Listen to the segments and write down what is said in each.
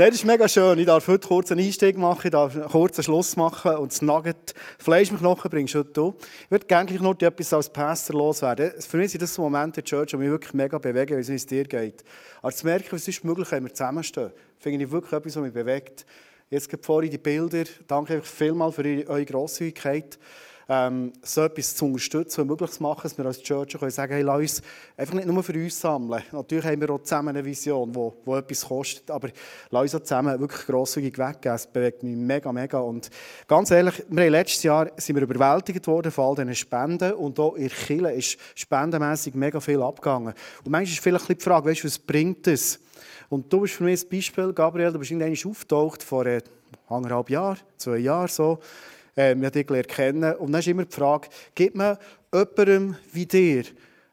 Nein, das ist mega schön. Ich darf heute kurz einen Einstieg machen, ich darf einen kurzen Schluss machen und das Nugget Fleisch mit Knochen bringst du heute Ich würde gerne noch etwas als Pastor loswerden. Für mich sind das so Momente Church, die mich wirklich mega bewegen, wie es dir geht. Aber zu merken, es ist möglich, wenn wir zusammenstehen, finde ich wirklich etwas, was mich bewegt. Jetzt gibt vorhin die Bilder. Danke vielmals für eure Grosszügigkeit ähm, so etwas zu unterstützen und möglich zu machen, dass wir als Church können sagen hey, lass uns einfach nicht nur für uns sammeln. Natürlich haben wir auch zusammen eine Vision, die, etwas kostet, aber lass uns auch zusammen wirklich grosszügig weggeben. Das bewegt mich mega, mega. Und ganz ehrlich, wir haben letztes Jahr sind wir überwältigt worden von all diesen Spenden und auch in der Kirche ist spendenmässig mega viel abgegangen. Und manchmal ist vielleicht die Frage, weißt du, was bringt das? Und du bist für mich ein Beispiel, Gabriel, du bist irgendwann aufgetaucht vor äh, anderthalb Jahren, zwei Jahren so äh, wir dich kennen. Und dann ist immer die Frage, gibt man jemandem wie dir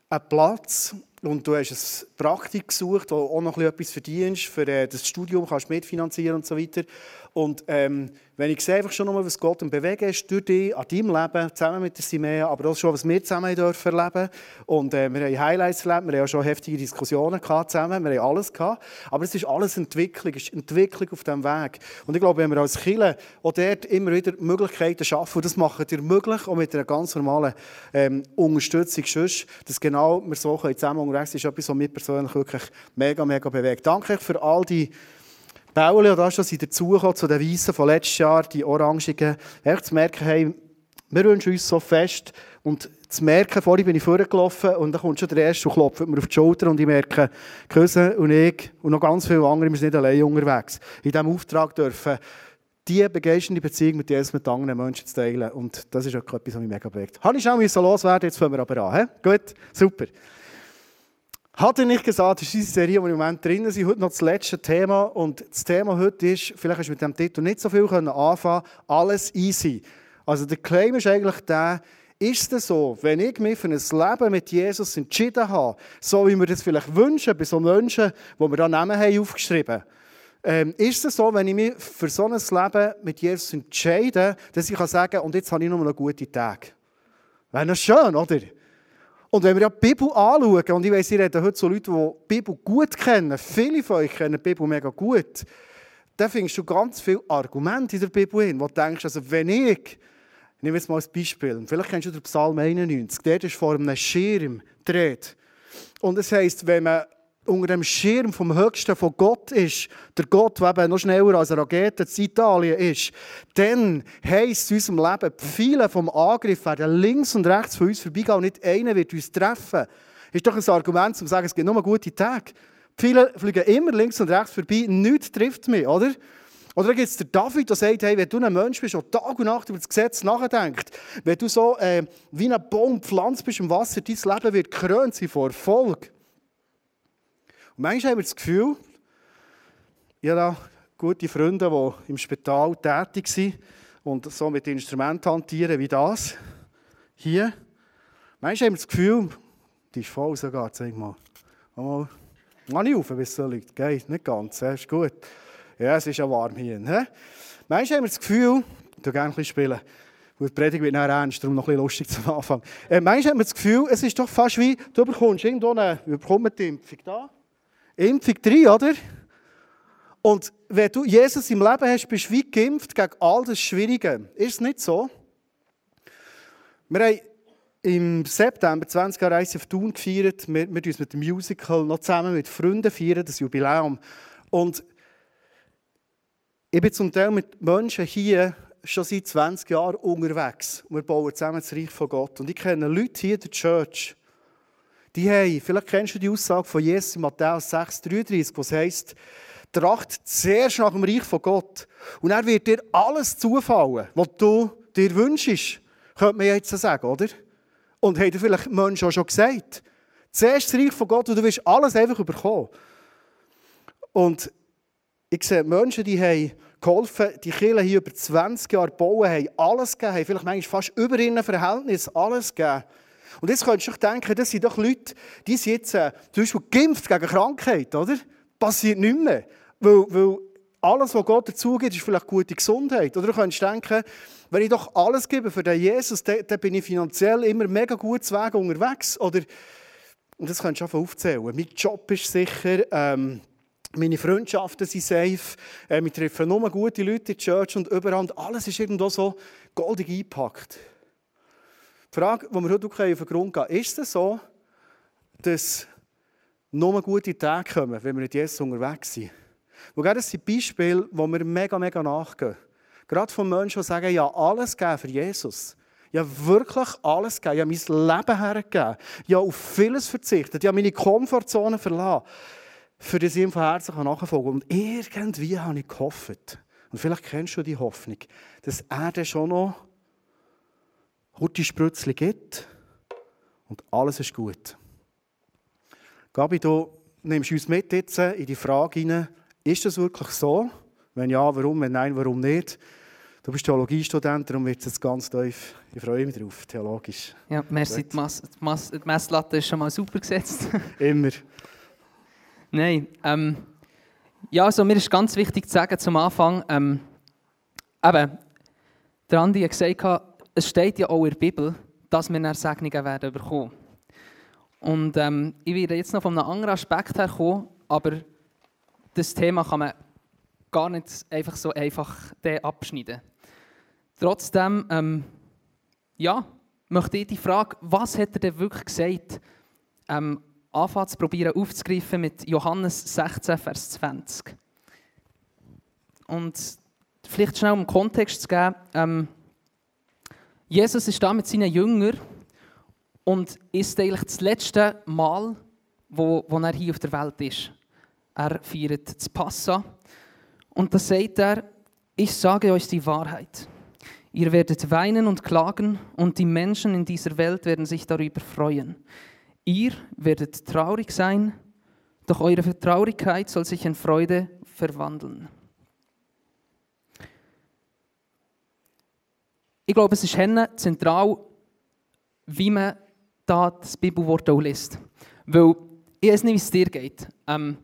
einen Platz und du hast ein Praktik gesucht, wo auch noch etwas verdienst, für äh, das Studium kannst mitfinanzieren und so weiter. Und ähm, wenn ich sehe einfach schon mal, was Gott im Bewegen ist, durch dich, an deinem Leben, zusammen mit der Simea, aber auch schon, was wir zusammen dürfen erleben. Und äh, wir haben Highlights erlebt, wir haben auch schon heftige Diskussionen gehabt zusammen, wir haben alles gehabt. Aber es ist alles Entwicklung, es ist Entwicklung auf diesem Weg. Und ich glaube, wenn wir als Kirche auch dort immer wieder Möglichkeiten schaffen, und das machen wir möglich, auch mit einer ganz normalen ähm, Unterstützung sonst, dass genau wir so zusammen unterwegs sind, ist etwas, was mich persönlich wirklich mega, mega bewegt. Danke für all die Bäule, da schon sind dazugekommen zu den Weißen von letztes Jahr, die orangigen. Echt zu merken, hey, wir wünschen uns so fest. Und zu merken, vorhin bin ich vorgelaufen und dann kommt schon der Erste und klopft mir auf die Schulter und ich merke, Köse und ich und noch ganz viele andere, wir sind nicht allein unterwegs. In diesem Auftrag dürfen die begeisternde Beziehung mit Jesus mit anderen Menschen zu teilen. Und das ist auch etwas, was mich mega bewegt. Habe ich so loswerden, jetzt fangen wir aber an. He? Gut, super. Hat er nicht gesagt, ist diese Serie, die im Moment drin sind, heute noch das letzte Thema. Und das Thema heute ist, vielleicht du mit dem Titel nicht so viel anfangen alles easy. Also der Claim ist eigentlich der, ist es so, wenn ich mich für ein Leben mit Jesus entschieden habe, so wie wir das vielleicht wünschen, bei so Menschen, die wir da Namen haben aufgeschrieben ähm, ist es so, wenn ich mich für so ein Leben mit Jesus entscheide, dass ich sagen kann, und jetzt habe ich noch einen guten Tag. Wäre das schön, oder? Und wenn wir ja die Bibel anschauen, und ich weiss, ihr reden heute so Leute, die die Bibel gut kennen, viele von euch kennen die Bibel mega gut, dann findest du ganz viele Argumente in der Bibel hin, wo du denkst, also wenn ich, ich nehme jetzt mal ein Beispiel, vielleicht kennst du den Psalm 91, der ist vor einem Schirm dreht. Und es heisst, wenn man unter dem Schirm vom Höchsten von Gott ist, der Gott, der eben noch schneller als eine Rakete in Italien ist, dann heisst in unserem Leben, viele vom Angriff werden links und rechts von uns vorbeigehen und nicht einer wird uns treffen. Ist doch ein Argument, um zu sagen, es gibt nur gute Tage. Viele fliegen immer links und rechts vorbei, nichts trifft mich, oder? Oder gibt es den David, der sagt, hey, wenn du ein Mensch bist, der Tag und Nacht über das Gesetz nachdenkt, wenn du so äh, wie ein Baum pflanzt bist im Wasser, dein Leben wird krönt sein vor Erfolg. Und manchmal haben wir das Gefühl, ich habe gute Freunde, die im Spital tätig sind und so mit Instrumenten hantieren wie das hier. Manchmal haben wir das Gefühl, die ist voll sogar, zeig mal. Mal, mal nicht auf, bis es so liegt. Geht nicht ganz, ist gut. Ja, es ist ja warm hier. He? Manchmal haben wir das Gefühl, würde gerne ein bisschen spielen, weil die Predigt wird nachher ernst, darum noch ein bisschen lustig zum Anfang. Äh, manchmal haben wir das Gefühl, es ist doch fast wie, du bekommst irgendwo eine, wir bekommen die Impfung da. Impfung 3, oder? Und wenn du Jesus im Leben hast, bist du wie geimpft gegen all das Schwierige. Ist es nicht so? Wir haben im September 20 Jahre Reise auf Thun gefeiert. Wir, wir uns mit dem Musical noch zusammen mit Freunden feiern, das Jubiläum. Und ich bin zum Teil mit Menschen hier schon seit 20 Jahren unterwegs. Wir bauen zusammen das Reich von Gott. Und ich kenne Leute hier in der Church, die haben, vielleicht kennst du die Aussage von Jesus in Matthäus 6,33, wo es heisst, tracht zuerst nach dem Reich von Gott und er wird dir alles zufallen, was du dir wünschst, könnte man jetzt sagen, oder? Und haben dir vielleicht Menschen auch schon gesagt. Zuerst das Reich von Gott und du wirst alles einfach bekommen. Und ich sehe Menschen, die haben geholfen, die Kirche hier über 20 Jahre bauen, haben alles gegeben, haben vielleicht manchmal fast über ihren Verhältnis alles gegeben. Und jetzt könntest du dich denken, das sind doch Leute, die sind jetzt äh, zum Beispiel geimpft gegen Krankheit, oder? Passiert nicht mehr. Weil, weil alles, was Gott dazu gibt, ist vielleicht gute Gesundheit. Oder du könntest denken, wenn ich doch alles gebe für den Jesus, dann, dann bin ich finanziell immer mega gut zu Wege unterwegs. Oder, und das könntest du einfach aufzählen. Mein Job ist sicher, ähm, Meine Freundschaften sind safe. Äh, wir treffen nur gute Leute in der Church und überall. Alles ist irgendwo so goldig eingepackt. Frage, die wir heute auf den Grund gehen, ist es so, dass nur gute Tage kommen, wenn wir mit Jesus unterwegs sind? Das sind Beispiele, wo wir mega, mega nachgehen. Gerade von Menschen, die sagen, ja, alles geben für Jesus. Ja, wirklich alles gegeben. Ich habe mein Leben hergegeben. Habe auf vieles verzichtet. Ich habe meine Komfortzone verlassen, für das ich ihm von Herzen nachfolgen kann. Und irgendwie habe ich gehofft, und vielleicht kennst du die Hoffnung, dass er dann schon noch gute Sprützchen gibt und alles ist gut. Gabi, du nimmst uns mit jetzt in die Frage hinein, ist das wirklich so? Wenn ja, warum? Wenn nein, warum nicht? Du bist Theologiestudent, darum wird es jetzt ganz tief. Ich freue mich drauf, theologisch. Ja, merci. Die, Mas Mas die Messlatte ist schon mal super gesetzt. Immer. Nein, ähm, ja, also mir ist ganz wichtig zu sagen zum Anfang, ähm, eben, der Andi hat gesagt, es steht ja auch in der Bibel, dass wir eine Segnungen werden bekommen. Und ähm, ich werde jetzt noch von einem anderen Aspekt her kommen, aber das Thema kann man gar nicht einfach so einfach abschneiden. Trotzdem, ähm, ja, möchte ich die Frage, was hat er denn wirklich gesagt, ähm, anfangen zu probieren aufzugreifen mit Johannes 16, Vers 20. Und vielleicht schnell um Kontext zu geben, ähm, Jesus ist da mit seinen Jüngern und ist eigentlich das letzte Mal, wo, wo er hier auf der Welt ist. Er feiert das Passa und da sagt er, ich sage euch die Wahrheit. Ihr werdet weinen und klagen und die Menschen in dieser Welt werden sich darüber freuen. Ihr werdet traurig sein, doch eure Traurigkeit soll sich in Freude verwandeln. Ich glaube, es ist zentral, wie man da das Bibelwort auch liest. Weil ich weiß nicht, wie es dir geht. Ähm,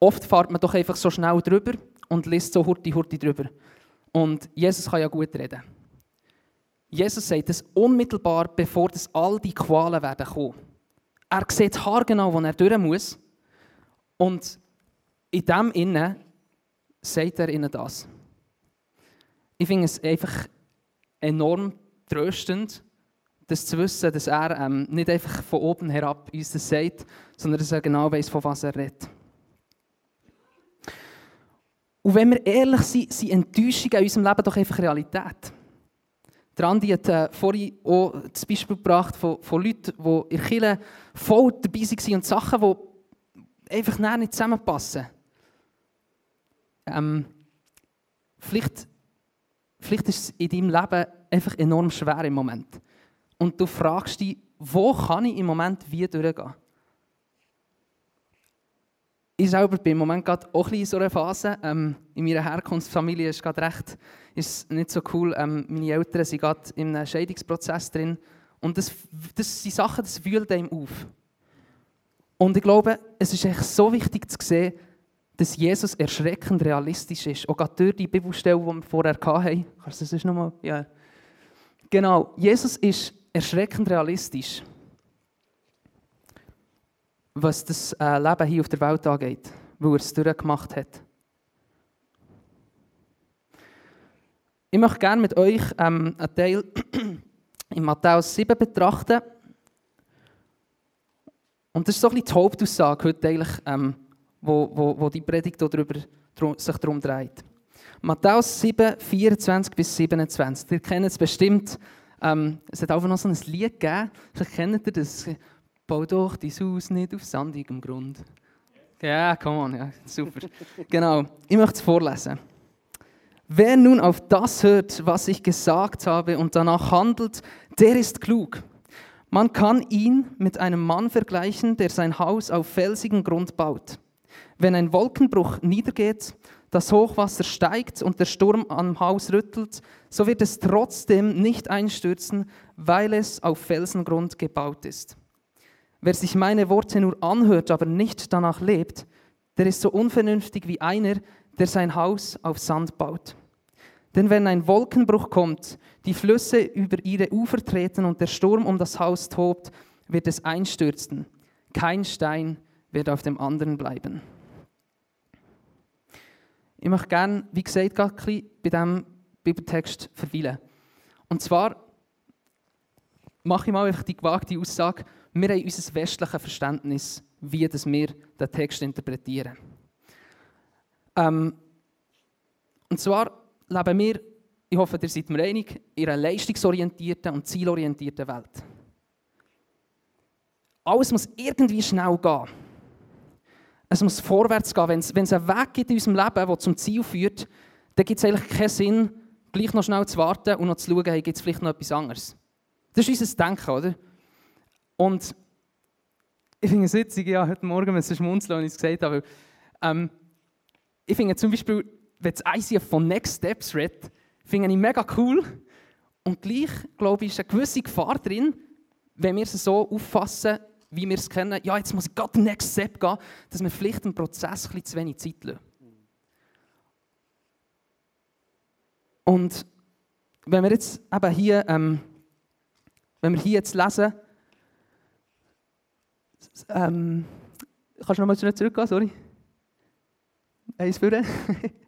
oft fährt man doch einfach so schnell drüber und liest so hurti hurti drüber. Und Jesus kann ja gut reden. Jesus sagt es unmittelbar, bevor das all die Qualen werden kommen. Er sieht haargenau, wo er durch muss. Und in dem Innen sagt er ihnen das. Ich finde es einfach enorm tröstend, das zu wissen, dass er ähm, nicht einfach von oben herab uns das sagt, sondern dass er genau weiß, von was er redet. Und wenn wir ehrlich sind, sind Enttäuschungen in unserem Leben doch einfach Realität. Der Andi hat äh, vorhin auch das Beispiel gebracht von, von Leuten, die in Kirche voll dabei waren und Sachen, die einfach nicht zusammenpassen. Ähm, vielleicht, vielleicht ist es in deinem Leben einfach enorm schwer im Moment. Und du fragst dich, wo kann ich im Moment wie durchgehen? Ich selber bin im Moment gerade auch ein in so einer Phase. Ähm, in meiner Herkunftsfamilie ist gerade recht, ist nicht so cool. Ähm, meine Eltern sind gerade in einem Scheidungsprozess drin. Und das, das sind Sachen, das wühlt einem auf. Und ich glaube, es ist echt so wichtig zu sehen, dass Jesus erschreckend realistisch ist. Auch gerade durch die Bibelstelle, die wir vorher hatten. Kannst du das nochmal? Ja. Genau, Jesus ist erschreckend realistisch was das äh, Leben hier auf der Welt angeht, weil er es durchgemacht hat. Ich möchte gerne mit euch ähm, einen Teil in Matthäus 7 betrachten. Und das ist so ein bisschen die Hauptaussage heute eigentlich, ähm, wo, wo, wo die Predigt darüber, sich darum dreht. Matthäus 7, 24 bis 27. Ihr kennt es bestimmt. Ähm, es hat einfach noch so ein Lied gegeben. Vielleicht kennt ihr das. Bau doch dein Haus nicht auf sandigem Grund. Ja, come on, ja, super. genau, ich möchte es vorlesen. Wer nun auf das hört, was ich gesagt habe und danach handelt, der ist klug. Man kann ihn mit einem Mann vergleichen, der sein Haus auf felsigen Grund baut. Wenn ein Wolkenbruch niedergeht, das Hochwasser steigt und der Sturm am Haus rüttelt, so wird es trotzdem nicht einstürzen, weil es auf Felsengrund gebaut ist. Wer sich meine Worte nur anhört, aber nicht danach lebt, der ist so unvernünftig wie einer, der sein Haus auf Sand baut. Denn wenn ein Wolkenbruch kommt, die Flüsse über ihre Ufer treten und der Sturm um das Haus tobt, wird es einstürzen. Kein Stein wird auf dem anderen bleiben. Ich möchte gerne, wie gesagt, gerade bei diesem Bibeltext verweilen. Und zwar mache ich mal einfach die gewagte Aussage, wir haben unser westliches Verständnis, wie das wir den Text interpretieren. Ähm, und zwar leben wir, ich hoffe, ihr seid mir einig, in einer leistungsorientierten und zielorientierten Welt. Alles muss irgendwie schnell gehen. Es muss vorwärts gehen. Wenn es, wenn es einen Weg gibt in unserem Leben, der zum Ziel führt, dann gibt es eigentlich keinen Sinn, gleich noch schnell zu warten und noch zu schauen, hey, gibt es vielleicht noch etwas anderes. Das ist unser Denken, oder? Und ich finde es witzig, ja, heute Morgen müssen schmunzeln, als ich es gesagt habe. Ähm, ich finde zum Beispiel, wenn das ICF von Next Steps redet, finde ich mega cool. Und gleich, glaube ich, ist eine gewisse Gefahr drin, wenn wir es so auffassen, wie wir es kennen. Ja, jetzt muss ich gerade den Next Step gehen, dass wir vielleicht im Prozess ein bisschen zu wenig Zeit lassen. Und wenn wir jetzt eben hier, ähm, wenn wir hier jetzt lesen, ähm, kannst du nochmal zurückgehen, sorry? Eins für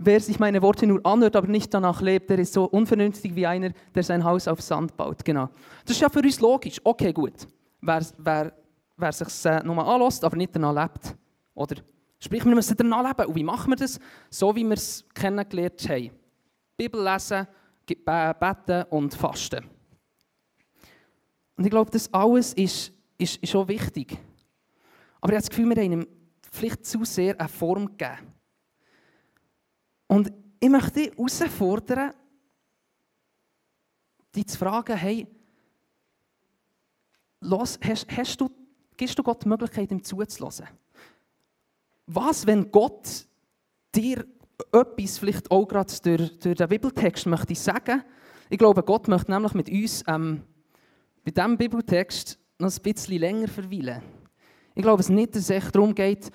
Wer sich meine Worte nur anhört, aber nicht danach lebt, der ist so unvernünftig wie einer, der sein Haus auf Sand baut. Genau. Das ist ja für uns logisch. Okay, gut. Wer, wer, wer sich äh, nur anlässt, aber nicht danach lebt. Oder sprich, wir müssen danach leben. Und wie machen wir das? So wie wir es kennengelernt haben. Bibel lesen, beten und fasten. Und ich glaube, das alles ist, ist, ist auch wichtig. Aber ich habe das Gefühl, wir haben ihm vielleicht zu sehr eine Form gegeben. Und ich möchte dich herausfordern, dich zu fragen, hey, los, hast, hast du, gibst du Gott die Möglichkeit, ihm zuzulassen? Was, wenn Gott dir etwas vielleicht auch gerade durch, durch den Bibeltext möchte sagen? Ich glaube, Gott möchte nämlich mit uns ähm, bei diesem Bibeltext noch ein bisschen länger verweilen. Ich glaube es nicht, dass es echt darum geht,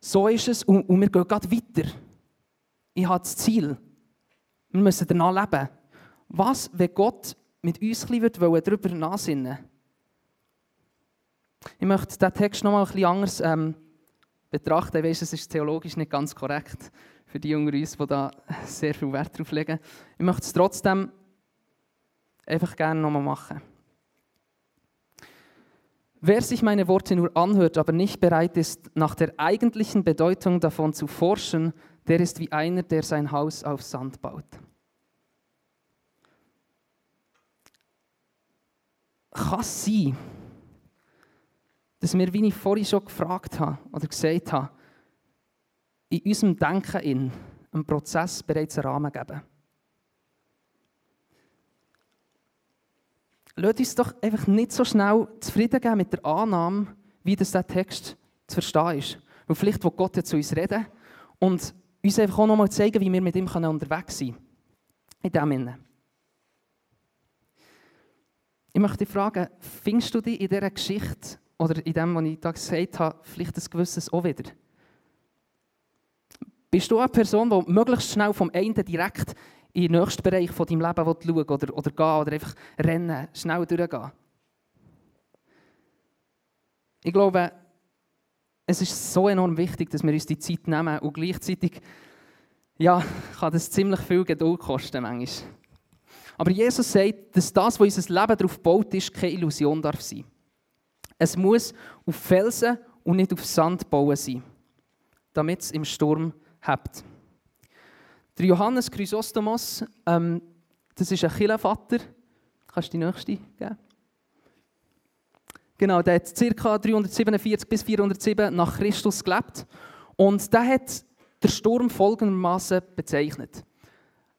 so ist es und, und wir gehen gerade weiter. Ich habe das Ziel. Wir müssen danach leben. Was, wenn Gott mit uns ein darüber nachsinnen Ich möchte diesen Text noch mal ein bisschen anders ähm, betrachten. Ich weiß, es ist theologisch nicht ganz korrekt für die unter uns, die da sehr viel Wert drauf legen. Ich möchte es trotzdem einfach gerne noch mal machen. Wer sich meine Worte nur anhört, aber nicht bereit ist, nach der eigentlichen Bedeutung davon zu forschen, der ist wie einer, der sein Haus auf Sand baut. Kann es sein, dass wir, wie ich vorhin schon gefragt habe oder gesagt habe, in unserem Denken in einem Prozess bereits einen Rahmen geben? Lasst uns doch einfach nicht so schnell zufrieden geben mit der Annahme, wie das der Text zu verstehen ist. Weil vielleicht will Gott ja zu uns reden und uns einfach auch nochmal zeigen, wie wir mit ihm unterwegs sein können. In dem Sinne. Ich möchte dich fragen, findest du dich in dieser Geschichte oder in dem, was ich da gesagt habe, vielleicht ein gewisses auch wieder? Bist du eine Person, die möglichst schnell vom einen direkt in den nächsten Bereich von deinem Leben schauen oder, oder gehen oder einfach rennen, schnell durchgehen. Ich glaube, es ist so enorm wichtig, dass wir uns die Zeit nehmen und gleichzeitig ja, kann das ziemlich viel Geduld kosten manchmal. Aber Jesus sagt, dass das, was unser Leben darauf baut, ist, keine Illusion darf sein. Es muss auf Felsen und nicht auf Sand bauen sein, damit es im Sturm hebt. Der Johannes Chrysostomos, ähm, das ist ein Kirchenvater. Kannst du die nächste geben? Genau, der hat ca. 347 bis 407 nach Christus gelebt. Und der hat den Sturm folgendermaßen bezeichnet.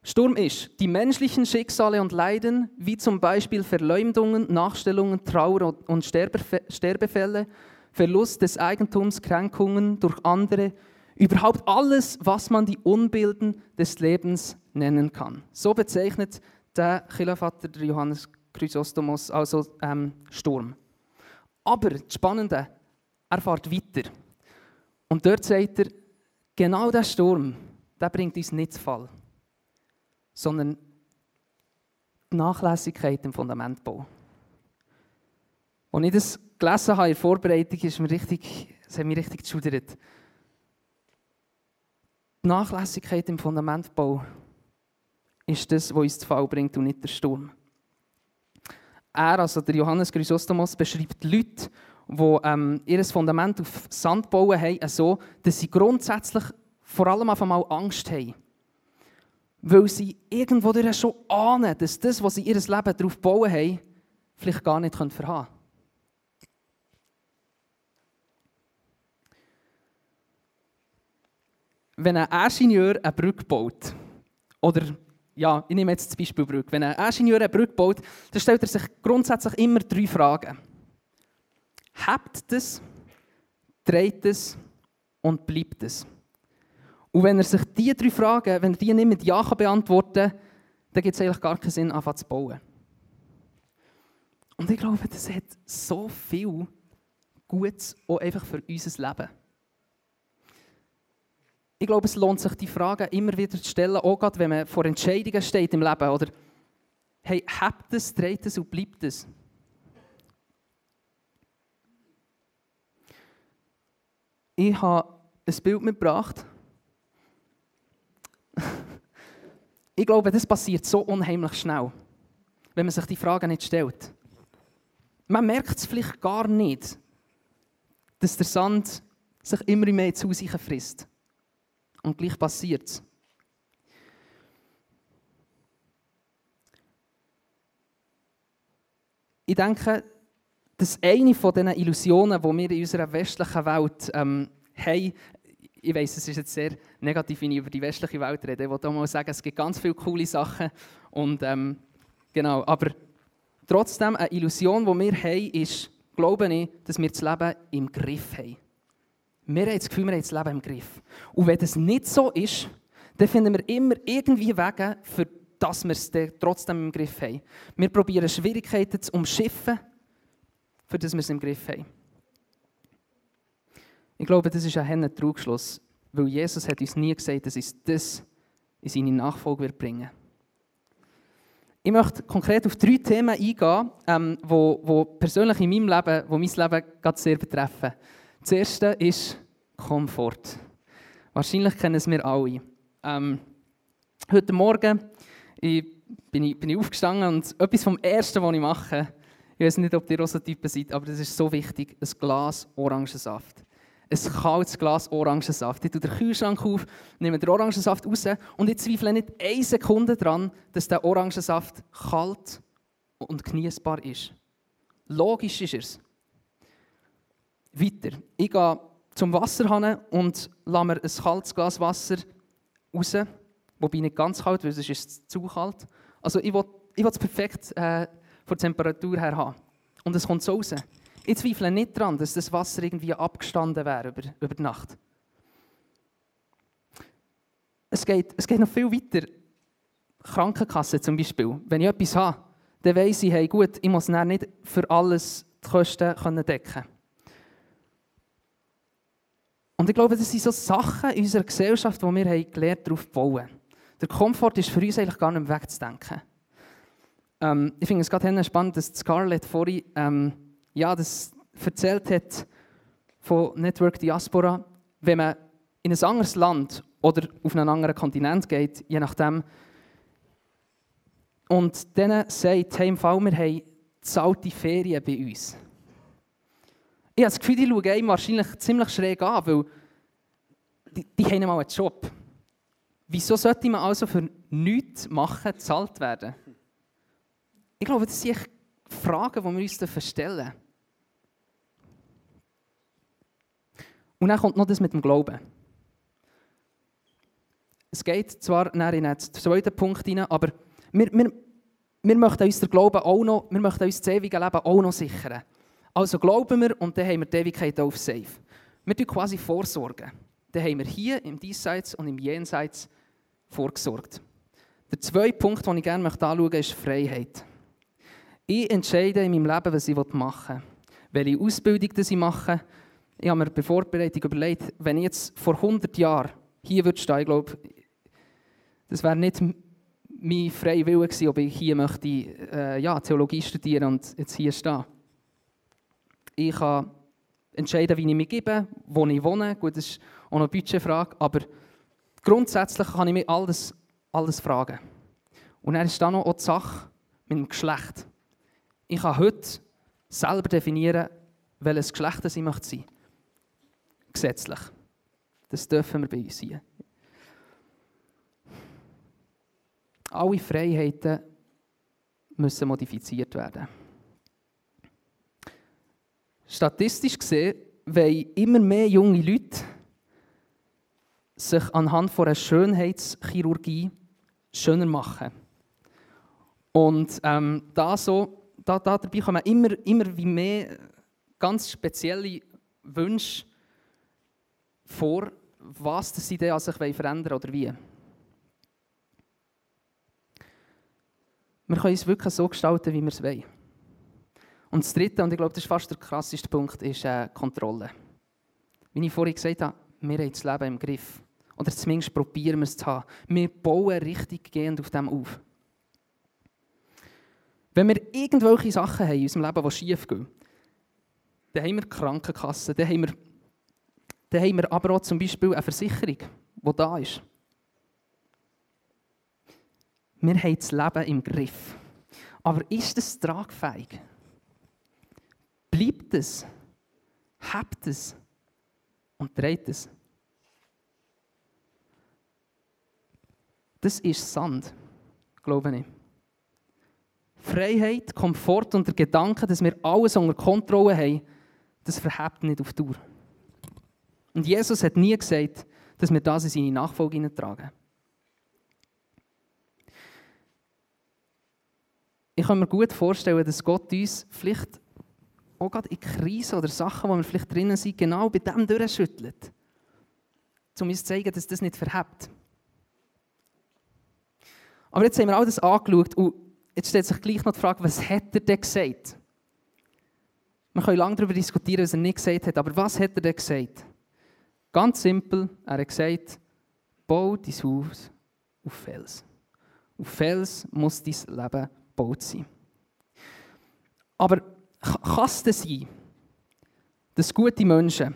Sturm ist die menschlichen Schicksale und Leiden, wie zum Beispiel Verleumdungen, Nachstellungen, Trauer und Sterbefälle, Verlust des Eigentums, Kränkungen durch andere, Überhaupt alles, was man die Unbilden des Lebens nennen kann. So bezeichnet der Kirchenvater Johannes Chrysostomos also ähm, Sturm. Aber das Spannende, er fährt weiter. Und dort sagt er, genau der Sturm, der bringt uns nicht zu Fall, sondern die Nachlässigkeit im Fundamentbau. Als ich das gelesen habe in der Vorbereitung, ist mir richtig, das hat mich richtig geschudert. Die Nachlässigkeit im Fundamentbau ist das, was uns zu Fall bringt und nicht der Sturm. Er, also der Johannes Chrysostomos, beschreibt Leute, die ähm, ihr Fundament auf Sand bauen haben, so, dass sie grundsätzlich vor allem auf einmal Angst haben. Weil sie irgendwo schon ahnen, dass das, was sie ihr Leben darauf bauen haben, vielleicht gar nicht verhaben können. Wenn ein Ingenieur eine Brücke baut, oder ja, ich nehme jetzt das Beispiel Brücke. Wenn ein Ingenieur eine Brücke baut, dann stellt er sich grundsätzlich immer drei Fragen. Habt es, dreht es und bleibt es? Und wenn er sich diese drei Fragen, wenn er die nicht mit Ja beantworten kann, dann gibt es eigentlich gar keinen Sinn, anfangen zu bauen. Und ich glaube, das hat so viel Gutes auch einfach für unser Leben. Ich glaube, es lohnt sich, die Fragen immer wieder zu stellen, auch gerade wenn man vor Entscheidungen steht im Leben. Oder, hey, habt es, dreht es und bleibt es? Ich habe ein Bild mitgebracht. ich glaube, das passiert so unheimlich schnell, wenn man sich die Fragen nicht stellt. Man merkt es vielleicht gar nicht, dass der Sand sich immer mehr zu sich frisst. Und gleich passiert es. Ich denke, dass eine von diesen Illusionen, die wir in unserer westlichen Welt ähm, haben, ich weiß, es ist jetzt sehr negativ, wenn ich über die westliche Welt rede. Ich wollte mal sagen, es gibt ganz viele coole Sachen. Und, ähm, genau, aber trotzdem, eine Illusion, die wir haben, ist, glaube ich, dass wir das Leben im Griff haben. Wir haben das Gefühl, wir haben das Leben im Griff. Und wenn das nicht so ist, dann finden wir immer irgendwie Wege, für dass wir es trotzdem im Griff haben. Wir probieren Schwierigkeiten zu umschiffen, für das wir es im Griff haben. Ich glaube, das ist ein Trugschluss, weil Jesus hat uns nie gesagt, dass uns das in seine Nachfolge wird bringen Ich möchte konkret auf drei Themen eingehen, ähm, wo, wo persönlich in meinem Leben, wo mein Leben gerade sehr betreffen. Das erste ist Komfort. Wahrscheinlich kennen es wir alle. Ähm, heute Morgen ich, bin, ich, bin ich aufgestanden und etwas vom Ersten, was ich mache, ich weiß nicht, ob ihr auch so Typen seid, aber das ist so wichtig, ein Glas Orangensaft ein kaltes Glas Orangensaft. Ich tue den Kühlschrank auf, nehme den Orangensaft raus und ich zweifle nicht eine Sekunde daran, dass der Orangensaft kalt und genießbar ist. Logisch ist es. Weiter. Ich gehe zum Wasserhahn und lasse mir ein kaltes Glas Wasser raus. Wobei nicht ganz kalt, weil sonst ist es zu kalt. Also ich will, ich will es perfekt äh, von der Temperatur her haben. Und es kommt so raus. Ich zweifle nicht daran, dass das Wasser irgendwie abgestanden wäre über, über die Nacht. Es geht, es geht noch viel weiter. Krankenkasse zum Beispiel. Wenn ich etwas habe, dann weiss ich, hey, gut, ich muss nicht für alles die Kosten decken Und ich glaube, das sind so Sachen in unserer Gesellschaft, die wir haben gelernt darauf bauen. Der Komfort ist für uns eigentlich gar nicht wegzudenken. Ähm, ich finde es gerade spannend, dass Scarlett vorhin ähm, ja, das erzählt hat von Network Diaspora, wenn man in ein anderes Land oder auf einen anderen Kontinent geht, je nachdem, und denen sagt, hey, im Fall, wir haben zahlte Ferien bei uns. Ich habe das Gefühl, die schauen einem wahrscheinlich ziemlich schräg an, weil die, die haben mal einen Job. Wieso sollte man also für nichts machen, gezahlt werden? Ich glaube, das sind Fragen, die wir uns stellen Und dann kommt noch das mit dem Glauben. Es geht zwar in den zweiten Punkt hinein, aber wir, wir, wir möchten uns den Glauben auch noch, wir möchten uns das ewige Leben auch noch sichern. Also glauben wir und dann haben wir die Ewigkeit auf safe. Wir tun quasi vorsorgen. Dann haben wir hier im Diesseits und im Jenseits vorgesorgt. Der zweite Punkt, den ich gerne anschauen möchte, ist Freiheit. Ich entscheide in meinem Leben, was ich machen will. Welche Ausbildung ich mache. Ich habe mir bei Vorbereitung überlegt, wenn ich jetzt vor 100 Jahren hier würde stehen, ich glaube, das wäre nicht mein freier Wille gewesen, ob ich hier möchte, äh, ja, Theologie studieren und jetzt hier stehen. Ich kann entscheiden, wie ich mich gebe, wo ich wohne. Gut, das ist auch eine Budgetfrage, aber grundsätzlich kann ich mich alles, alles fragen. Und dann ist da noch die Sache mit dem Geschlecht. Ich kann heute selber definieren, welches Geschlecht ich möchte sein. Gesetzlich. Das dürfen wir bei uns hier. Alle Freiheiten müssen modifiziert werden. Statistisch gesehen wollen immer mehr junge Leute sich anhand von einer Schönheitschirurgie schöner machen. Und ähm, da so, da, da dabei kommen immer, immer wie mehr ganz spezielle Wünsche vor, was sie denn an sich verändern oder wie. Wir können es wirklich so gestalten, wie wir es wollen. Und das Dritte, und ich glaube, das ist fast der krasseste Punkt, ist äh, Kontrolle. Wie ich vorhin gesagt habe, wir haben das Leben im Griff. Oder zumindest probieren wir es zu haben. Wir bauen richtig gehend auf dem auf. Wenn wir irgendwelche Sachen haben in unserem Leben, die schief gehen, dann haben wir Krankenkassen, dann haben wir, dann haben wir aber auch zum Beispiel eine Versicherung, die da ist. Wir haben das Leben im Griff. Aber ist das tragfähig? Bleibt es? Habt es? Und dreht es? Das ist Sand, glaube ich. Freiheit, Komfort und der Gedanke, dass wir alles unter Kontrolle haben, das verhebt nicht auf Dauer. Und Jesus hat nie gesagt, dass wir das in seine Nachfolge tragen. Ich kann mir gut vorstellen, dass Gott uns vielleicht auch gerade in Krisen oder Sachen, wo wir vielleicht drinnen sind, genau bei dem durchschüttelt. Um uns zu zeigen, dass das nicht verhebt. Aber jetzt haben wir all das angeschaut und jetzt stellt sich gleich noch die Frage, was hat er denn gesagt? Man kann lange darüber diskutieren, was er nicht gesagt hat, aber was hat er denn gesagt? Ganz simpel, er hat gesagt, bau dein Haus auf Fels. Auf Fels muss dein Leben gebaut sein. Aber kann es sein, dass gute Menschen,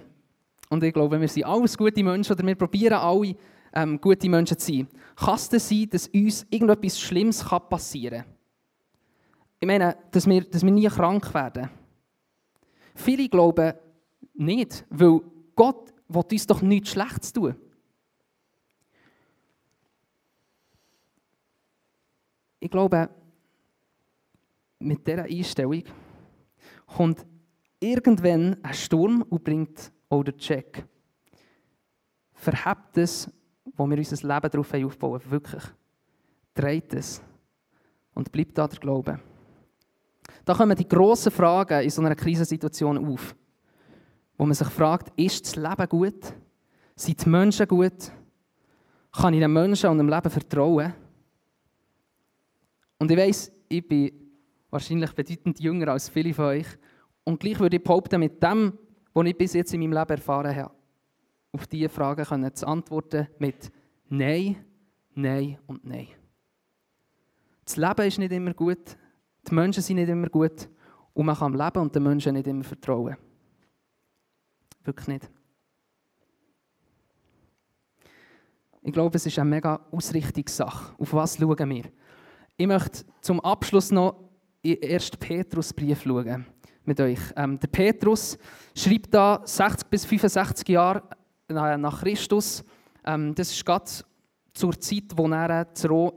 und ich glaube, wir sind alles gute Menschen, oder wir probieren alle, ähm, gute Menschen zu sein, kann es sein, dass uns irgendetwas Schlimmes passieren kann? Ich meine, dass wir, dass wir nie krank werden. Viele glauben nicht, weil Gott will uns doch nichts Schlechtes tun. Ich glaube, mit dieser Einstellung kommt irgendwann ein Sturm und bringt auch den Check. Verhebt es, wo wir unser Leben darauf aufbauen, wirklich. Dreht es und bleibt da der Glaube. Da kommen die grossen Fragen in so einer Krisensituation auf, wo man sich fragt, ist das Leben gut? Sind die Menschen gut? Kann ich den Menschen und dem Leben vertrauen? Und ich weiss, ich bin wahrscheinlich bedeutend jünger als viele von euch. Und gleich würde ich behaupten, mit dem, was ich bis jetzt in meinem Leben erfahren habe, auf diese Fragen zu antworten mit Nein, Nein und Nein. Das Leben ist nicht immer gut, die Menschen sind nicht immer gut und man kann dem Leben und den Menschen nicht immer vertrauen. Wirklich nicht. Ich glaube, es ist eine mega Ausrichtungssache. Auf was schauen wir? Ich möchte zum Abschluss noch in 1. Petrusbrief schauen mit euch. Ähm, der Petrus schreibt da 60 bis 65 Jahre nach Christus. Ähm, das ist gerade zur Zeit, wo er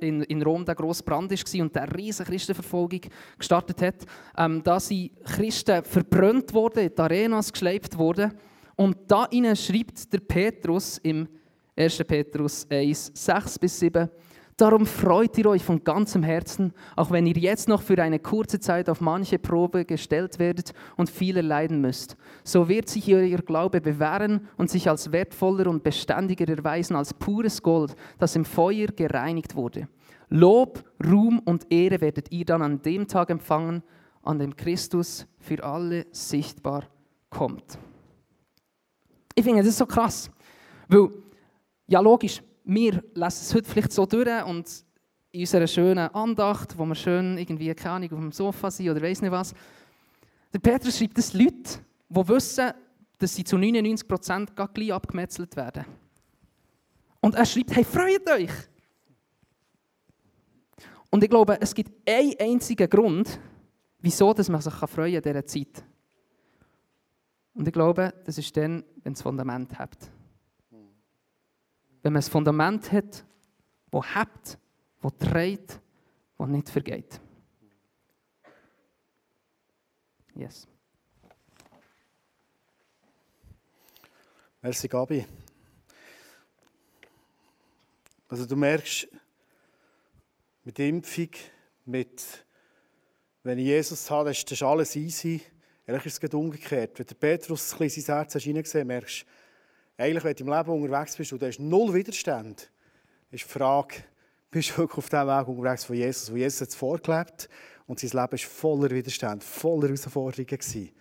in, in Rom der grosse Brand war und der riesige Christenverfolgung gestartet hat. Ähm, da sind Christen verbrannt worden, in die Arenas geschleift worden. Und da schreibt der Petrus im 1. Petrus 1, 6 bis 7, Darum freut ihr euch von ganzem Herzen, auch wenn ihr jetzt noch für eine kurze Zeit auf manche Probe gestellt werdet und viele leiden müsst. So wird sich euer Glaube bewähren und sich als wertvoller und beständiger erweisen als pures Gold, das im Feuer gereinigt wurde. Lob, Ruhm und Ehre werdet ihr dann an dem Tag empfangen, an dem Christus für alle sichtbar kommt. Ich finde das so krass, weil, ja logisch, wir lesen es heute vielleicht so durch und in unserer schönen Andacht, wo wir schön irgendwie, keine Ahnung, auf dem Sofa sind oder weiß nicht was. Der Petrus schreibt, dass Leute, die wissen, dass sie zu 99% gleich abgemetzelt werden. Und er schreibt, hey, freut euch! Und ich glaube, es gibt einen einzigen Grund, wieso man sich freuen kann in dieser Zeit. Und ich glaube, das ist dann, wenn das Fundament hat. Wenn man ein Fundament hat, das hebt, das trägt, das nicht vergeht. Yes. Merci, Gabi. Also du merkst, mit Impfung, mit, wenn ich Jesus habe, das ist alles easy. Ehrlich ist es umgekehrt. Wenn der Petrus ein bisschen sein Herz hineingesehen merkst du, eigentlich, wenn du im Leben unterwegs bist und du hast null Widerstand, ist die Frage, bist du wirklich auf dem Weg unterwegs von Jesus, wo Jesus es vorgelebt und sein Leben war voller Widerstand, voller Herausforderungen. Gewesen.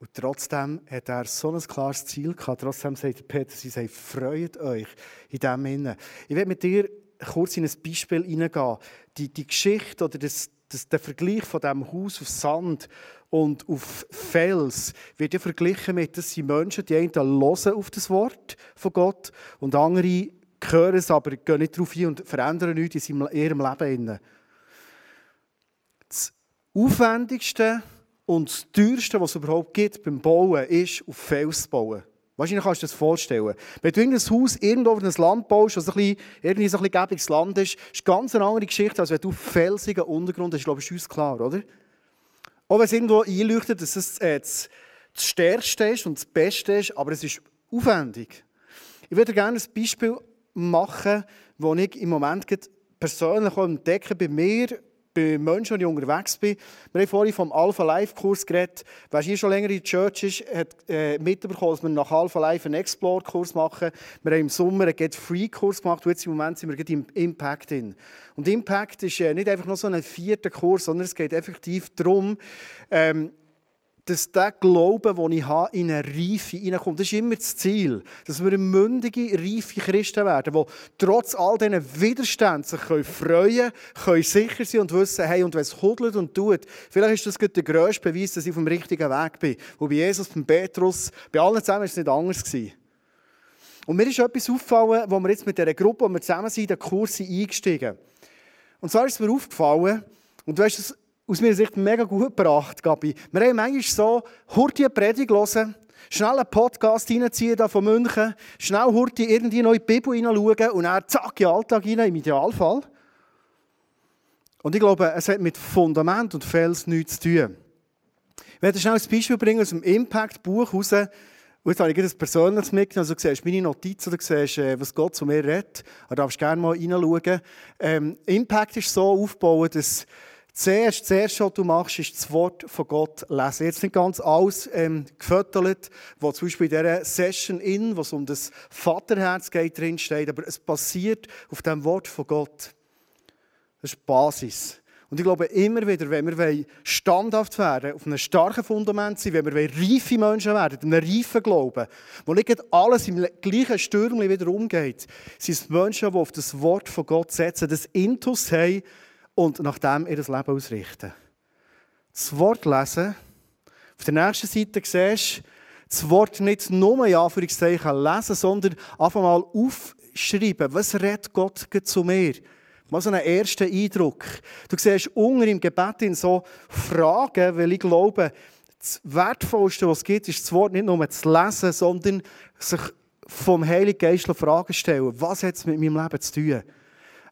Und trotzdem hat er so ein klares Ziel gehabt. Trotzdem sagt Petrus, sie sagt, freut euch in dem Innen. Ich werde mit dir kurz in ein Beispiel hineingehen. Die, die Geschichte oder das, das, der Vergleich von diesem Haus auf Sand und auf Fels wird ja verglichen mit, dass sie Menschen, die einen hören auf das Wort von Gott und andere hören es, aber gehen nicht darauf ein und verändern nichts in ihrem Leben. Das Aufwendigste und das Teuerste, was es überhaupt gibt beim Bauen, ist, auf Fels zu bauen. Wahrscheinlich kannst du dir das vorstellen. Wenn du ein Haus irgendwo auf ein Land baust, das ein bisschen, irgendwie so ein gäbiges Land ist, ist eine ganz andere Geschichte, als wenn du felsigen Untergrund hast. Ich glaube, das ist uns klar, oder? Auch wenn es irgendwo einleuchtet, dass es äh, das, das Stärkste ist und das Beste ist, aber es ist aufwendig. Ich würde gerne ein Beispiel machen, das ich im Moment persönlich entdecke bei mir bei Menschen, die unterwegs bin. Wir haben vorhin vom Alpha Life Kurs geredet. Wer hier schon länger in der Church ist, hat äh, mitbekommen, dass wir nach Alpha Life einen Explore Kurs machen. Wir haben im Sommer einen Get Free Kurs gemacht und jetzt im Moment sind wir im Impact in. Und Impact ist äh, nicht einfach nur so ein vierter Kurs, sondern es geht effektiv darum, ähm, dass der Glaube, den ich habe, in eine Reife hineinkommt. Das ist immer das Ziel. Dass wir mündige, reife Christen werden, die trotz all diesen Widerständen sich freuen können, sicher sein und wissen, hey, und wenn es hudelt und tut, vielleicht ist das der grösste Beweis, dass ich auf dem richtigen Weg bin. Wo bei Jesus, bei Petrus, bei allen zusammen war es nicht anders. Und mir ist etwas aufgefallen, wo wir jetzt mit dieser Gruppe, wo wir zusammen sind, in den Kurs eingestiegen Und zwar ist es mir aufgefallen, und du es aus meiner Sicht mega gut gebracht, Gabi. Wir haben manchmal so, Hurti eine Predigt hören, schnell einen Podcast reinziehen da von München, schnell Hurti irgendwie die Bibel hineinschauen und dann zack in den Alltag rein, im Idealfall. Und ich glaube, es hat mit Fundament und Fels nichts zu tun. Ich werde schnell ein Beispiel bringen aus dem Impact-Buch raus. Und jetzt habe ich ein persönliches mitgenommen. Also, du siehst meine Notizen, du siehst, äh, was Gott zu mir redet. Du darfst gerne mal hineinschauen. Ähm, Impact ist so aufgebaut, dass Zuerst, zuerst, was du machst, ist das Wort von Gott lesen. Jetzt nicht ganz alles ähm, gefüttert, was zum Beispiel in dieser Session in, wo es um das Vaterherz geht, drin steht, aber es basiert auf dem Wort von Gott. Das ist die Basis. Und ich glaube immer wieder, wenn wir standhaft werden, auf einem starken Fundament sein, wenn wir reife Menschen werden, einem reifen Glauben, wo nicht alles im gleichen Stürmchen wieder umgeht, sind es Menschen, die auf das Wort von Gott setzen, das Intus haben, und nach dem ihr Leben ausrichten. Das Wort lesen. Auf der nächsten Seite siehst du, das Wort nicht nur in Anführungszeichen lesen, sondern einfach mal aufschreiben. Was redet Gott zu mir? Mal so einen ersten Eindruck. Du siehst unten im Gebet in so Fragen, weil ich glaube, das Wertvollste, was es gibt, ist das Wort nicht nur zu lesen, sondern sich vom Heiligen Geist Fragen stellen. Was hat es mit meinem Leben zu tun?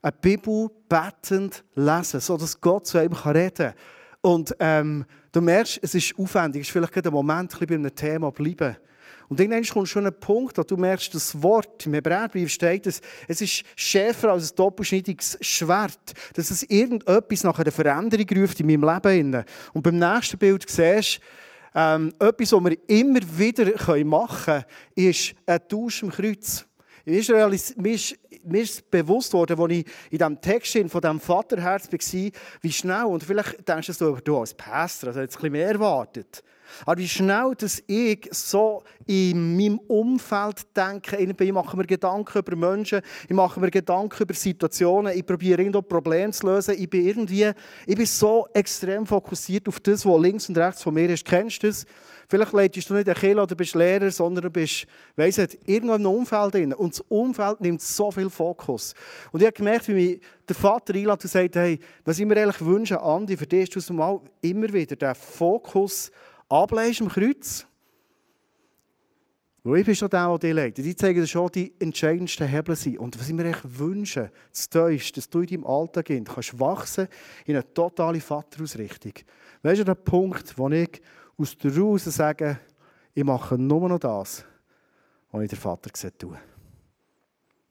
Eine Bibel betend lesen, sodass Gott zu einem reden kann. Und ähm, du merkst, es ist aufwendig, es ist vielleicht gerade ein Moment, ein bei einem Thema bleiben. Und dann kommt schon ein Punkt, wo du merkst, das Wort im Hebräerbrief steht, dass es ist schärfer als ein doppelschneidiges Schwert, dass es irgendetwas nach einer Veränderung ruft in meinem Leben. Und beim nächsten Bild siehst ähm, etwas, was wir immer wieder machen können, ist ein Tausch am Kreuz. Mir ist, mir, ist, mir ist bewusst worden, als ich in diesem Text von diesem Vaterherz war, wie schnell, und vielleicht denkst du, du als Pastor, also jetzt ein mehr erwartet, aber wie schnell, dass ich so in meinem Umfeld denke, ich mache mir Gedanken über Menschen, ich mache mir Gedanken über Situationen, ich probiere irgendwo Probleme zu lösen, ich bin irgendwie, ich bin so extrem fokussiert auf das, was links und rechts von mir ist. Kennst du das? Vielleicht leitest du nicht eine Kirche oder bist Lehrer, sondern du bist, weiss nicht, irgendwo im Umfeld drin. Und das Umfeld nimmt so viel Fokus. Und ich habe gemerkt, wie mich der Vater einlädt und sagt, hey, was ich mir eigentlich wünsche, Andi, für dich ist du mal immer wieder den Fokus ableist am Kreuz. Weil ich bin schon der, der dich leitet. Die zeigen dir schon die entscheidendsten Hebel. Und was ich mir echt wünsche, das Teuerste, dass du in deinem Alltag kannst wachsen in eine totale Vaterausrichtung. Weißt du, der Punkt, wo ich aus der Ruhe sage, ich mache nur noch das, was ich der Vater gesagt habe.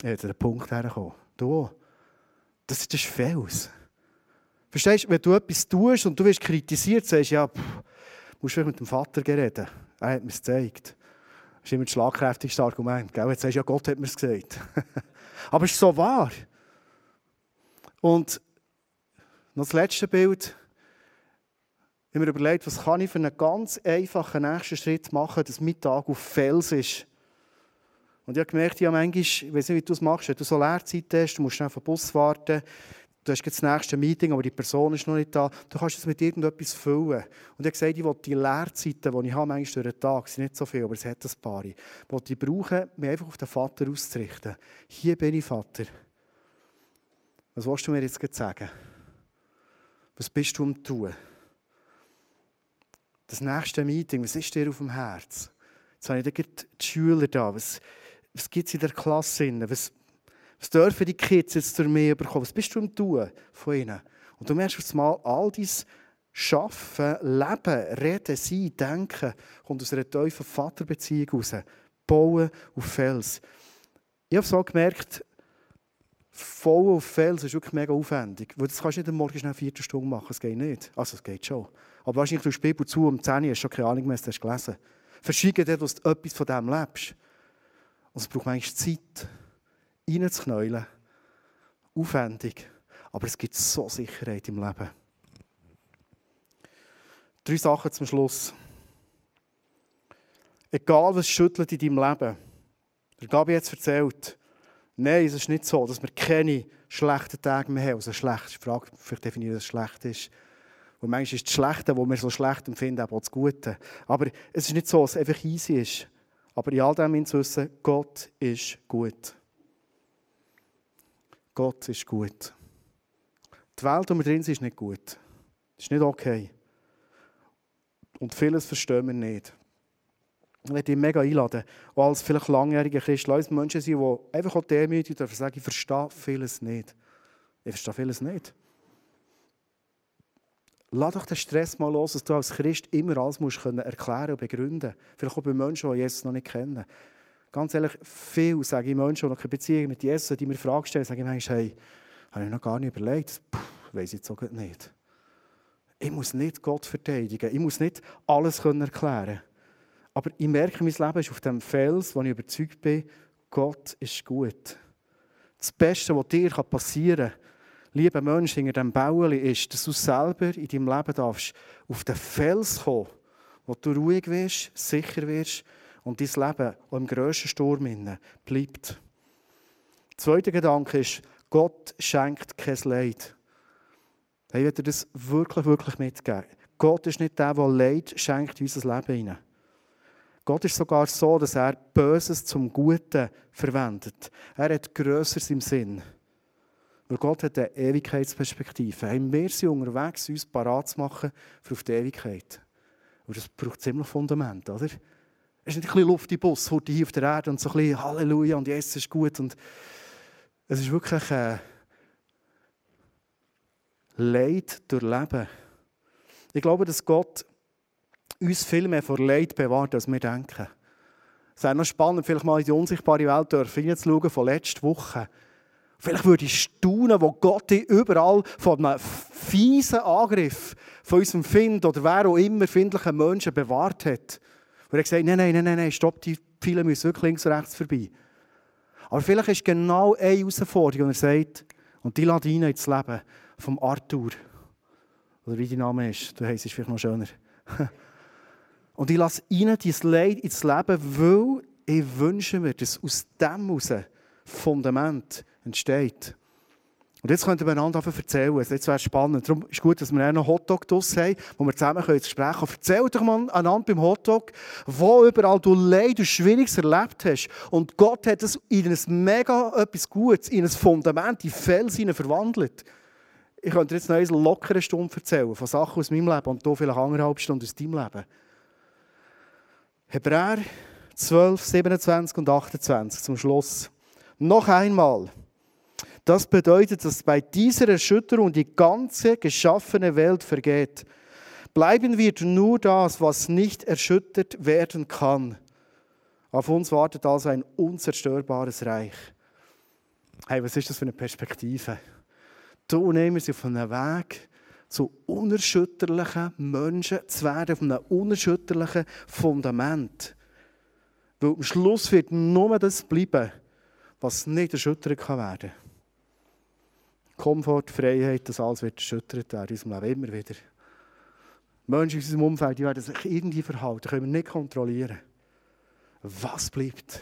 Ich hätte den Punkt hergekommen. Du, das ist Fels. Verstehst du, wenn du etwas tust und du wirst kritisiert, sagst du, ja, pff, musst du mit dem Vater reden. Er hat mir es gezeigt. Das ist immer das schlagkräftigste Argument. Gell? Jetzt sagst du, ja, Gott hat mir es gesagt. Aber es ist so wahr. Und noch das letzte Bild. Ich habe mir überlegt, was kann ich für einen ganz einfachen nächsten Schritt machen, dass mein Tag auf Fels ist. Und ich habe gemerkt, ja, manchmal, ich weiß nicht, wie du es machst, wenn du so Lehrzeit hast, du musst auf den Bus warten, du hast das nächste Meeting, aber die Person ist noch nicht da, du kannst es mit irgendetwas füllen. Und ich habe gesagt, ich will die Lehrzeiten, die ich habe, manchmal durch den Tag, sind nicht so viel, aber es hat ein paar, die ich brauche, mich einfach auf den Vater auszurichten. Hier bin ich, Vater. Was willst du mir jetzt sagen? Was bist du am tun? Das nächste Meeting, was ist dir auf dem Herz? Jetzt habe ich die Schüler da. Was, was gibt es in der Klasse? Was, was dürfen die Kids jetzt durch mich bekommen? Was bist du am Tun von ihnen? Und du merkst auf einmal, all dein Schaffen, Leben, Reden, Sein, Denken kommt aus einer tiefen Vaterbeziehung raus. Bauen auf Fels. Ich habe so gemerkt, Bauen auf Fels ist wirklich mega aufwendig. Weil das kannst du nicht am Morgen schnell eine Viertelstunde machen, das geht nicht. Also es geht schon. Aber wahrscheinlich du die Bibel zu um 10 Uhr, hast schon keine Ahnung mehr, hast du gelesen. Verschiege dir, dass du etwas von dem lebst. Und es braucht manchmal Zeit, reinzuknäulen. Aufwendig. Aber es gibt so Sicherheit im Leben. Drei Sachen zum Schluss. Egal, was schüttelt in deinem Leben. Der Gabi hat es erzählt. Nein, es ist nicht so, dass wir keine schlechten Tage mehr haben. Also schlecht, ich frage, vielleicht definieren, was schlecht ist. Und manchmal ist das Schlechte, was wir so schlecht empfinden, auch das Gute. Aber es ist nicht so, dass es einfach easy ist. Aber in all dem wissen, Gott ist gut. Gott ist gut. Die Welt, in der wir drin sind, ist nicht gut. Ist nicht okay. Und vieles verstehen wir nicht. Ich möchte dich mega einladen, auch als vielleicht langjähriger Christ, lass Menschen sein, die einfach auch demütig dürfen sagen, ich verstehe vieles nicht. Ich verstehe vieles nicht. Lass doch den Stress mal los, dass du als Christ immer alles musst können erklären und begründen Vielleicht auch bei Menschen, die Jesus noch nicht kennen. Ganz ehrlich, viel sage ich Menschen, die noch keine Beziehung mit Jesus die mir Fragen stellen, sage ich manchmal, hey, habe ich noch gar nicht überlegt. Puh, weiss ich jetzt auch nicht. Ich muss nicht Gott verteidigen. Ich muss nicht alles können erklären Aber ich merke, mein Leben ist auf dem Fels, wo ich überzeugt bin, Gott ist gut. Das Beste, was dir passieren kann, lieber Mensch, hinter diesem Bauli ist, dass du selber in deinem Leben darfst auf den Fels kommen, wo du ruhig wirst, sicher wirst und dein Leben auch im grössten Sturm bleibt. Der zweite Gedanke ist, Gott schenkt kein Leid. Ich werde dir das wirklich, wirklich mitgeben. Gott ist nicht der, der Leid schenkt in unser Leben hinein. Gott ist sogar so, dass er Böses zum Guten verwendet. Er hat Größeres im Sinn. Weil Gott hat eine Ewigkeitsperspektive. Hey, wir sind unterwegs, uns parat zu machen für auf die Ewigkeit. Und das braucht ziemlich Fundament, oder? Es ist nicht ein bisschen Luft im Bus, heute hier auf der Erde und so ein bisschen Halleluja und Jesus ist gut. Und es ist wirklich ein Leid durchleben. Ich glaube, dass Gott uns viel mehr vor Leid bewahrt, als wir denken. Es wäre noch spannend, vielleicht mal in die unsichtbare Welt hineinzuschauen von letzter Woche. Vielleicht würde ich staunen, wo Gott dich überall von einem fiesen Angriff von unserem Find oder wer auch immer findlichen Menschen bewahrt hat. Wo er gesagt nein, nein, nein, nein, stopp, die Pfeile müssen wirklich links und rechts vorbei. Aber vielleicht ist genau eine Herausforderung, und er sagt, und die lädt ins Leben vom Arthur. Oder wie dein Name ist, du heisst es vielleicht noch schöner. und ich lasse ihnen dein Leid ins Leben, weil ich wünsche mir, dass aus dem Fundament entsteht. Und jetzt könnten wir einander erzählen. Jetzt wäre es spannend. Darum ist es gut, dass wir einen Hotdog draus haben, wo wir zusammen können sprechen können. Erzähl doch mal einander beim Hotdog, wo überall du Leid und Schwieriges erlebt hast. Und Gott hat es in ein mega etwas Gutes, in ein Fundament, in Felsen verwandelt. Ich könnte jetzt noch eine lockere Stunde erzählen von Sachen aus meinem Leben und du vielleicht anderthalb Stunden aus deinem Leben. Hebräer 12, 27 und 28 zum Schluss. Noch einmal. Das bedeutet, dass bei dieser Erschütterung die ganze geschaffene Welt vergeht. Bleiben wird nur das, was nicht erschüttert werden kann. Auf uns wartet also ein unzerstörbares Reich. Hey, was ist das für eine Perspektive? Du nehmen sie auf einen Weg zu unerschütterlichen Menschen zu werden, auf einem unerschütterlichen Fundament. Weil am Schluss wird nur das bleiben, was nicht erschüttert werden kann. Komfort, Freiheit, das alles wird erschüttert werden in unserem Leben immer wieder. Menschen in unserem Umfeld die werden sich irgendwie verhalten, können wir nicht kontrollieren. Was bleibt?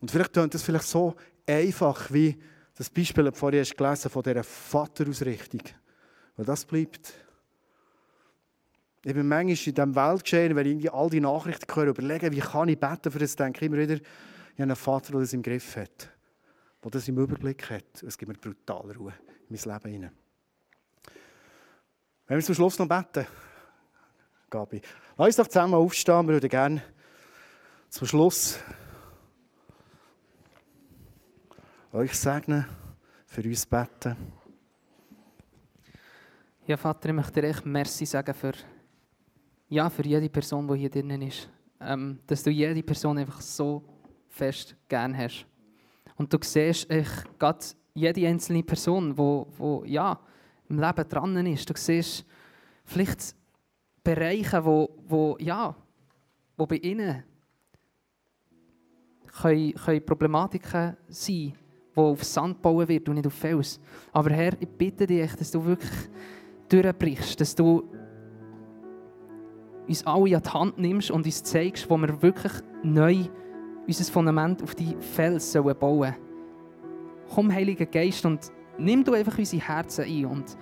Und vielleicht klingt das vielleicht so einfach wie das Beispiel, das du vorhin hast gelesen von dieser Vaterausrichtung. Weil das bleibt. Ich bin manchmal in diesem Weltgeschehen, wenn ich irgendwie all die Nachrichten höre, überlegen, wie kann ich beten für das, denke ich immer wieder, ich habe einen Vater, der das im Griff hat der das im Überblick hat. Es gibt mir brutal Ruhe in mein Leben hinein. Wenn wir zum Schluss noch beten, Gabi, lass uns doch zusammen aufstehen. Wir würden gerne zum Schluss euch segnen, für uns beten. Ja, Vater, ich möchte dir echt Merci sagen für, ja, für jede Person, die hier drinnen ist. Ähm, dass du jede Person einfach so fest gern hast. Und du siehst ich, jede einzelne Person, die wo, wo, ja, im Leben dran ist. Du siehst vielleicht Bereiche, wo, wo, ja, wo bei ihnen können, können Problematiken sein die auf Sand bauen wird und nicht auf Fels. Aber Herr, ich bitte dich, dass du wirklich durchbrichst, dass du uns alle an die Hand nimmst und uns zeigst, wo wir wirklich neu unser Fundament auf die Fels bauen sollen. Komm, Heiliger Geist, und nimm du einfach unsere Herzen ein und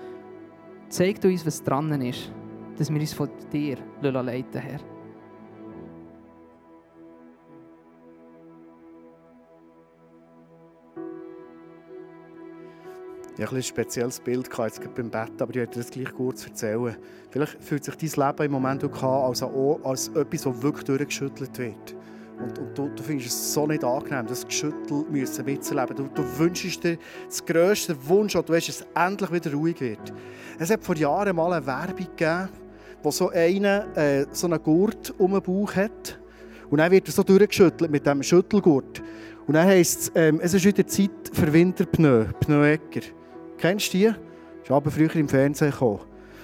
zeig du uns, was dran ist, dass wir uns von dir leiten Herr. Ich habe ein spezielles Bild jetzt beim Bett, aber ich werde das gleich kurz erzählen. Vielleicht fühlt sich dein Leben im Moment auch als, als etwas, das wirklich durchgeschüttelt wird. Und, und du, du, findest es so nicht angenehm, das Geschüttel müssen mitzuerleben. Du, du wünschst dir das grösste Wunsch, und du weißt, dass es endlich wieder ruhig wird. Es hat vor Jahren mal eine Werbung gegeben, wo so einer äh, so einen Gurt um den Bauch hat. Und dann wird er so durchgeschüttelt mit diesem Schüttelgurt. Und dann heisst es, ähm, es ist wieder Zeit für Winterpneu, Pneuecker. Kennst du die? Ist aber früher im Fernsehen gekommen.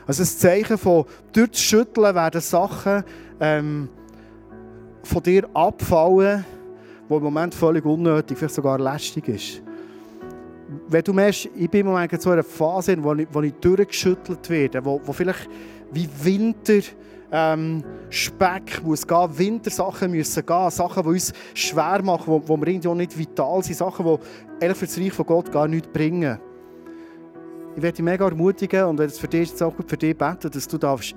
Also ein Zeichen von, durch das Schütteln werden Sachen ähm, von dir abfallen, wo im Moment völlig unnötig, vielleicht sogar lästig ist. Wenn du merkst, ich bin im Moment in so einer Phase, wo ich, wo ich durchgeschüttelt werde, wo, wo vielleicht wie Winter ähm, Speck muss gehen, Wintersachen müssen gehen, Sachen, die uns schwer machen, wo, wo wir irgendwie auch nicht vital sind, Sachen, die für das Reich von Gott gar nichts bringen. Ich werde dich mega ermutigen und wenn es für dich ist, auch gut für dich beten, dass du darfst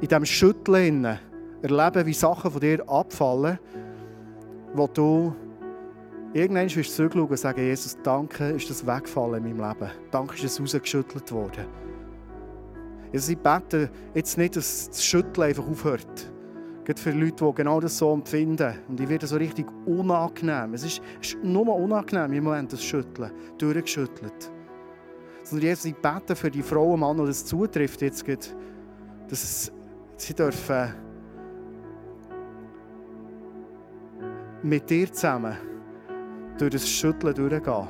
in diesem Schütteln erleben, wie Sachen von dir abfallen, wo du irgendwann wirst zurückschauen und sagen, Jesus, danke, ist das weggefallen in meinem Leben. Danke, ist es rausgeschüttelt worden. Jesus, ich bete jetzt nicht, dass das Schütteln einfach aufhört. Gerade für Leute, die genau das so empfinden. Und ich werde so richtig unangenehm. Es ist, ist nur unangenehm im Moment, das Schütteln. Durchgeschüttelt. Sondern Jesus, ich bete für die Frauen und Männer, die das zutrifft, jetzt, dass sie dürfen mit dir zusammen durch das Schütteln durchgehen.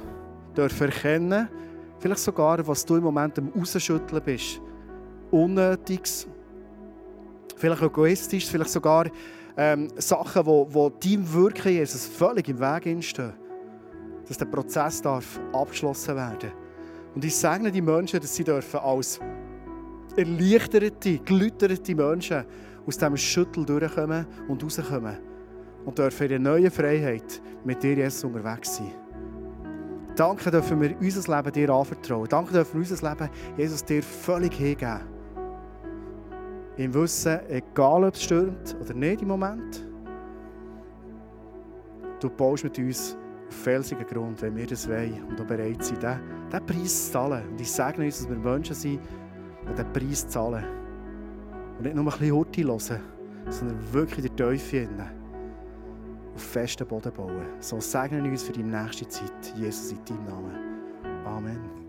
Dürfen erkennen, vielleicht sogar, was du im Moment am Rausschütteln bist. Unnötiges, vielleicht egoistisch, vielleicht sogar ähm, Sachen, wo, wo deinem Wirken Jesus völlig im Weg stehen. Dass der Prozess darf abgeschlossen werden Und ich segne die Menschen, dass sie dürfen als erleichterte, gelüterte Menschen aus diesem Schüttel durchkommen und rauskommen und dürfen in der neuen Freiheit mit dir, Jesus, unterwegs sein. Danke dürfen wir unser Leben dir anvertrauen. Danke dürfen wir unser Leben, Jesus, dir völlig hingeben. Im Wissen, egal ob es stürmt oder nicht im Moment, du baust mit uns auf felsigen Grund, wenn wir das wollen und auch bereit sind, diesen, Preis zu zahlen. Und ich sage uns, dass wir Menschen sind, die diesen Preis zahlen. Und nicht nur ein bisschen Hurti hören, sondern wirklich in der Teufel auf festen Boden bauen. So segne uns für die nächste Zeit, Jesus in deinem Namen. Amen.